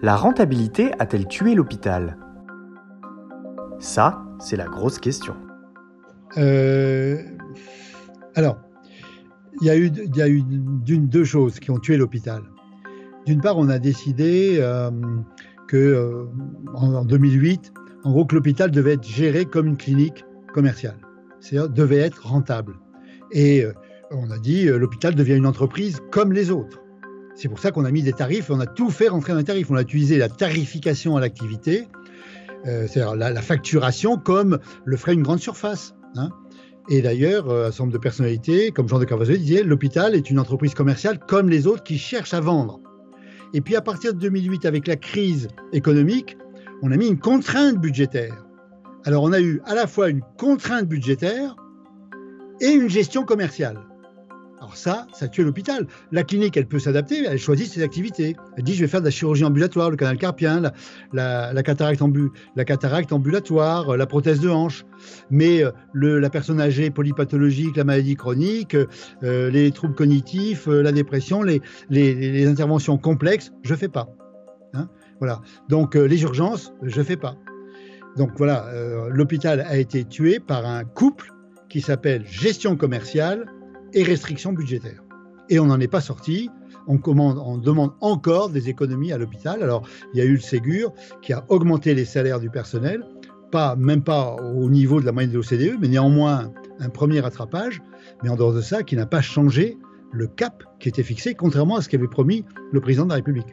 La rentabilité a-t-elle tué l'hôpital? Ça, c'est la grosse question. Euh, alors, il y a eu, deux choses qui ont tué l'hôpital. D'une part, on a décidé euh, que euh, en, 2008, en gros, que l'hôpital devait être géré comme une clinique commerciale, c'est-à-dire devait être rentable. Et on a dit l'hôpital devient une entreprise comme les autres. C'est pour ça qu'on a mis des tarifs, on a tout fait rentrer dans les tarifs. On a utilisé la tarification à l'activité, euh, c'est-à-dire la, facturation comme le ferait une grande surface. Hein. Et d'ailleurs, euh, un certain nombre de personnalités, comme Jean de Carvajal disait, l'hôpital est une entreprise commerciale comme les autres qui cherchent à vendre. Et puis à partir de 2008, avec la crise économique, on a mis une contrainte budgétaire. Alors on a eu à la fois une contrainte budgétaire et une gestion commerciale. Alors ça, ça tue l'hôpital. La clinique, elle peut s'adapter, elle choisit ses activités. Elle dit, je vais faire de la chirurgie ambulatoire, le canal carpien, la, cataracte, la cataracte ambulatoire, la prothèse de hanche. Mais euh, la personne âgée polypathologique, la maladie chronique, euh, les troubles cognitifs, euh, la dépression, les, interventions complexes, je ne fais pas. Hein. voilà. Donc les urgences, je ne fais pas. Donc voilà, l'hôpital a été tué par un couple qui s'appelle gestion commerciale et restrictions budgétaires. Et on n'en est pas sorti. On, demande encore des économies à l'hôpital. Alors, il y a eu le Ségur qui a augmenté les salaires du personnel, pas, même pas au niveau de la moyenne de l'OCDE, mais néanmoins un premier rattrapage. Mais en dehors de ça, qui n'a pas changé le cap qui était fixé, contrairement à ce qu'avait promis le président de la République.